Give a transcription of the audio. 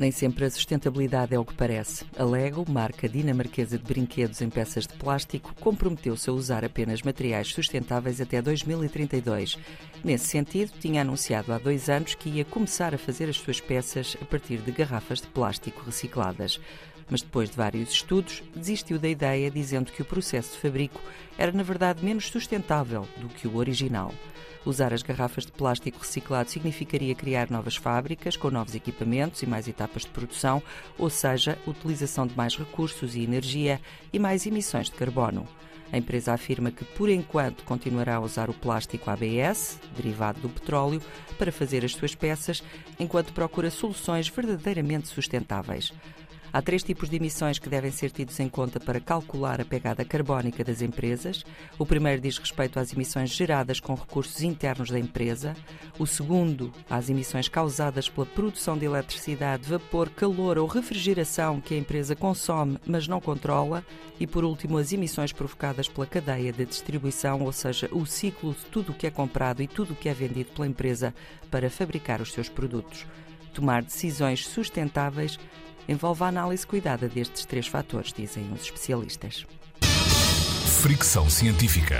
Nem sempre a sustentabilidade é o que parece. A Lego, marca dinamarquesa de brinquedos em peças de plástico, comprometeu-se a usar apenas materiais sustentáveis até 2032. Nesse sentido, tinha anunciado há dois anos que ia começar a fazer as suas peças a partir de garrafas de plástico recicladas mas depois de vários estudos, desistiu da ideia, dizendo que o processo de fabrico era, na verdade, menos sustentável do que o original. Usar as garrafas de plástico reciclado significaria criar novas fábricas com novos equipamentos e mais etapas de produção, ou seja, utilização de mais recursos e energia e mais emissões de carbono. A empresa afirma que, por enquanto, continuará a usar o plástico ABS, derivado do petróleo, para fazer as suas peças, enquanto procura soluções verdadeiramente sustentáveis. Há três tipos de emissões que devem ser tidos em conta para calcular a pegada carbónica das empresas. O primeiro diz respeito às emissões geradas com recursos internos da empresa. O segundo, às emissões causadas pela produção de eletricidade, vapor, calor ou refrigeração que a empresa consome, mas não controla. E, por último, as emissões provocadas pela cadeia de distribuição, ou seja, o ciclo de tudo o que é comprado e tudo o que é vendido pela empresa para fabricar os seus produtos. Tomar decisões sustentáveis envolve a análise cuidada destes três fatores, dizem os especialistas. Fricção científica.